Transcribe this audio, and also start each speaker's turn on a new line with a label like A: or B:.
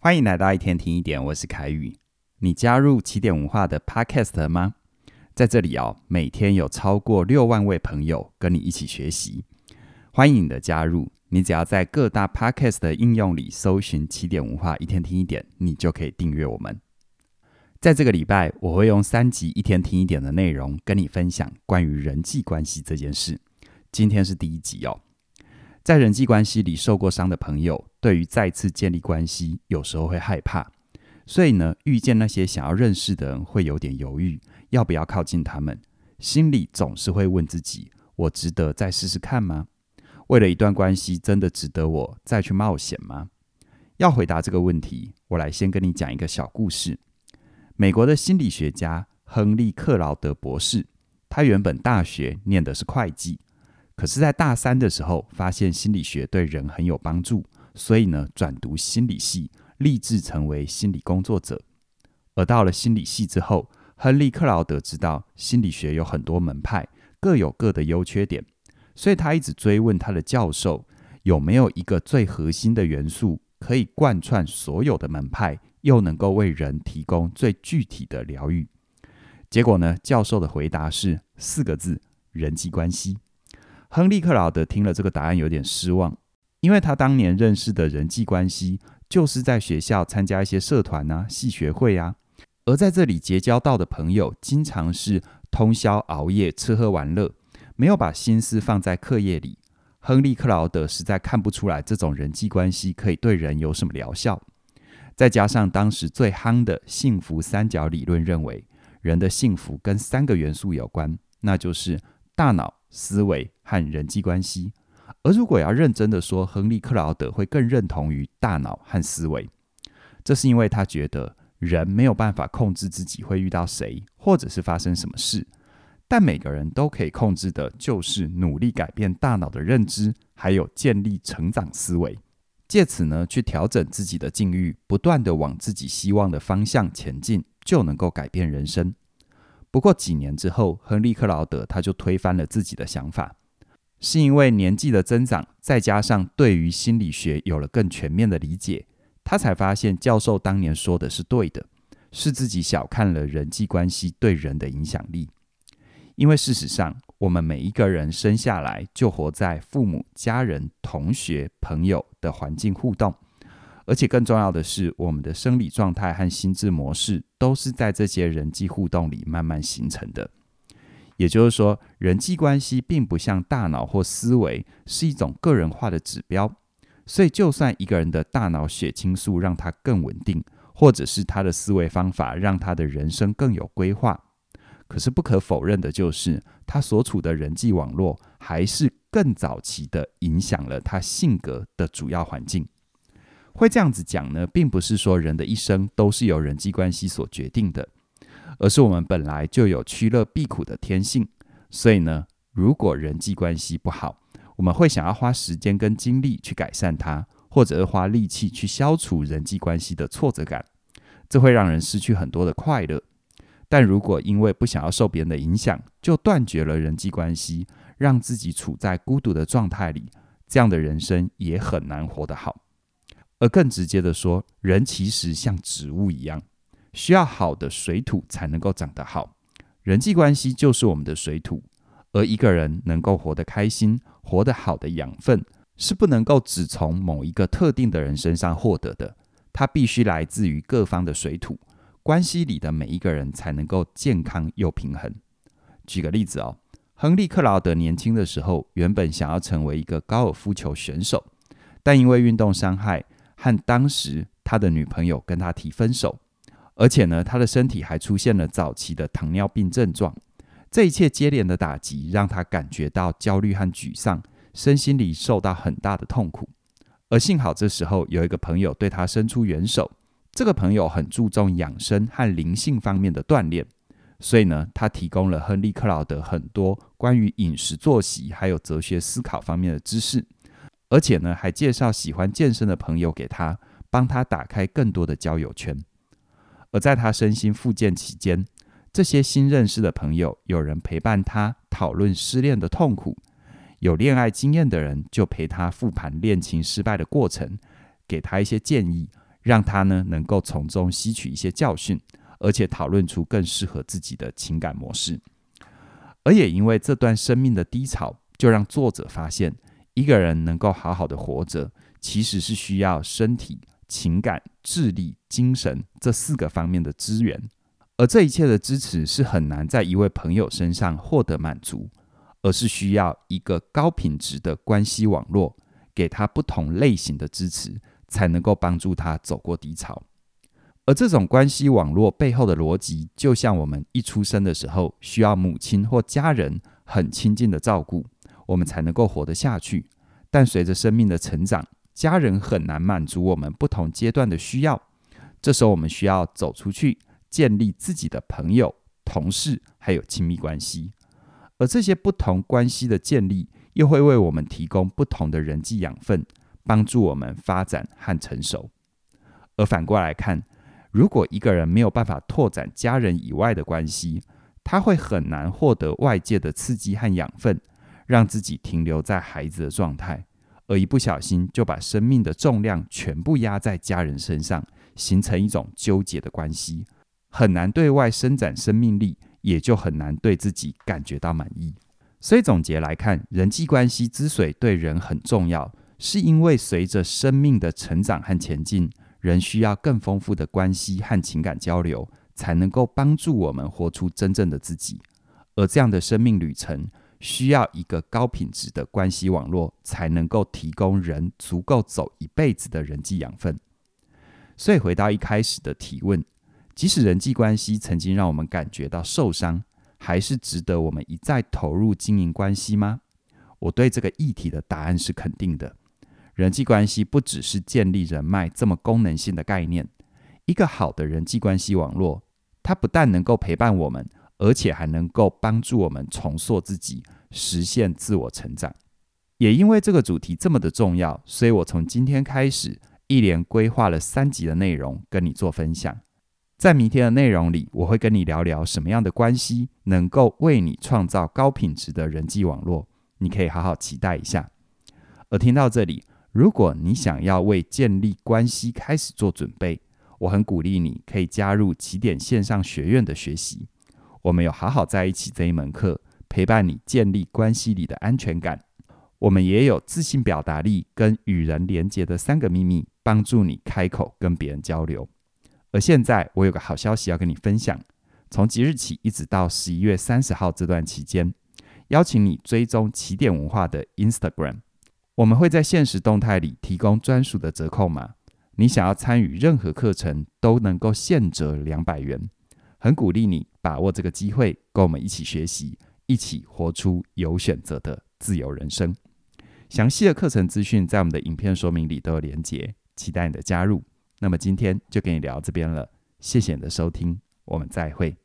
A: 欢迎来到一天听一点，我是凯宇。你加入起点文化的 Podcast 吗？在这里哦，每天有超过六万位朋友跟你一起学习，欢迎你的加入。你只要在各大 Podcast 的应用里搜寻起点文化一天听一点，你就可以订阅我们。在这个礼拜，我会用三集一天听一点的内容跟你分享关于人际关系这件事。今天是第一集哦。在人际关系里受过伤的朋友，对于再次建立关系，有时候会害怕，所以呢，遇见那些想要认识的人，会有点犹豫，要不要靠近他们？心里总是会问自己：我值得再试试看吗？为了一段关系，真的值得我再去冒险吗？要回答这个问题，我来先跟你讲一个小故事。美国的心理学家亨利·克劳德博士，他原本大学念的是会计。可是，在大三的时候，发现心理学对人很有帮助，所以呢，转读心理系，立志成为心理工作者。而到了心理系之后，亨利·克劳德知道心理学有很多门派，各有各的优缺点，所以他一直追问他的教授有没有一个最核心的元素，可以贯穿所有的门派，又能够为人提供最具体的疗愈。结果呢，教授的回答是四个字：人际关系。亨利·克劳德听了这个答案有点失望，因为他当年认识的人际关系就是在学校参加一些社团啊、系学会啊，而在这里结交到的朋友，经常是通宵熬夜、吃喝玩乐，没有把心思放在课业里。亨利·克劳德实在看不出来这种人际关系可以对人有什么疗效。再加上当时最夯的幸福三角理论认为，人的幸福跟三个元素有关，那就是大脑。思维和人际关系，而如果要认真的说，亨利·克劳德会更认同于大脑和思维。这是因为他觉得人没有办法控制自己会遇到谁，或者是发生什么事，但每个人都可以控制的，就是努力改变大脑的认知，还有建立成长思维，借此呢去调整自己的境遇，不断的往自己希望的方向前进，就能够改变人生。不过几年之后，亨利·克劳德他就推翻了自己的想法，是因为年纪的增长，再加上对于心理学有了更全面的理解，他才发现教授当年说的是对的，是自己小看了人际关系对人的影响力。因为事实上，我们每一个人生下来就活在父母、家人、同学、朋友的环境互动。而且更重要的是，我们的生理状态和心智模式都是在这些人际互动里慢慢形成的。也就是说，人际关系并不像大脑或思维是一种个人化的指标。所以，就算一个人的大脑血清素让他更稳定，或者是他的思维方法让他的人生更有规划，可是不可否认的就是，他所处的人际网络还是更早期的影响了他性格的主要环境。会这样子讲呢，并不是说人的一生都是由人际关系所决定的，而是我们本来就有趋乐避苦的天性。所以呢，如果人际关系不好，我们会想要花时间跟精力去改善它，或者是花力气去消除人际关系的挫折感，这会让人失去很多的快乐。但如果因为不想要受别人的影响，就断绝了人际关系，让自己处在孤独的状态里，这样的人生也很难活得好。而更直接的说，人其实像植物一样，需要好的水土才能够长得好。人际关系就是我们的水土，而一个人能够活得开心、活得好的养分，是不能够只从某一个特定的人身上获得的，它必须来自于各方的水土。关系里的每一个人才能够健康又平衡。举个例子哦，亨利·克劳德年轻的时候，原本想要成为一个高尔夫球选手，但因为运动伤害。和当时他的女朋友跟他提分手，而且呢，他的身体还出现了早期的糖尿病症状。这一切接连的打击让他感觉到焦虑和沮丧，身心里受到很大的痛苦。而幸好这时候有一个朋友对他伸出援手，这个朋友很注重养生和灵性方面的锻炼，所以呢，他提供了亨利·克劳德很多关于饮食、作息还有哲学思考方面的知识。而且呢，还介绍喜欢健身的朋友给他，帮他打开更多的交友圈。而在他身心复健期间，这些新认识的朋友，有人陪伴他讨论失恋的痛苦，有恋爱经验的人就陪他复盘恋情失败的过程，给他一些建议，让他呢能够从中吸取一些教训，而且讨论出更适合自己的情感模式。而也因为这段生命的低潮，就让作者发现，一个人能够好好的活着，其实是需要身体、情感、智力、精神这四个方面的资源。而这一切的支持是很难在一位朋友身上获得满足，而是需要一个高品质的关系网络，给他不同类型的支持，才能够帮助他走过低潮。而这种关系网络背后的逻辑，就像我们一出生的时候，需要母亲或家人很亲近的照顾，我们才能够活得下去。但随着生命的成长，家人很难满足我们不同阶段的需要，这时候我们需要走出去。建立自己的朋友、同事，还有亲密关系，而这些不同关系的建立，又会为我们提供不同的人际养分，帮助我们发展和成熟。而反过来看，如果一个人没有办法拓展家人以外的关系，他会很难获得外界的刺激和养分，让自己停留在孩子的状态，而一不小心就把生命的重量全部压在家人身上，形成一种纠结的关系。很难对外伸展生命力，也就很难对自己感觉到满意。所以总结来看，人际关系之所以对人很重要，是因为随着生命的成长和前进，人需要更丰富的关系和情感交流，才能够帮助我们活出真正的自己。而这样的生命旅程，需要一个高品质的关系网络，才能够提供人足够走一辈子的人际养分。所以回到一开始的提问。即使人际关系曾经让我们感觉到受伤，还是值得我们一再投入经营关系吗？我对这个议题的答案是肯定的。人际关系不只是建立人脉这么功能性的概念，一个好的人际关系网络，它不但能够陪伴我们，而且还能够帮助我们重塑自己，实现自我成长。也因为这个主题这么的重要，所以我从今天开始，一连规划了三集的内容跟你做分享。在明天的内容里，我会跟你聊聊什么样的关系能够为你创造高品质的人际网络，你可以好好期待一下。而听到这里，如果你想要为建立关系开始做准备，我很鼓励你可以加入起点线上学院的学习。我们有好好在一起这一门课，陪伴你建立关系里的安全感。我们也有自信表达力跟与人连结的三个秘密，帮助你开口跟别人交流。而现在，我有个好消息要跟你分享。从即日起一直到十一月三十号这段期间，邀请你追踪起点文化的 Instagram，我们会在限时动态里提供专属的折扣码。你想要参与任何课程，都能够现折两百元。很鼓励你把握这个机会，跟我们一起学习，一起活出有选择的自由人生。详细的课程资讯在我们的影片说明里都有连结，期待你的加入。那么今天就跟你聊这边了，谢谢你的收听，我们再会。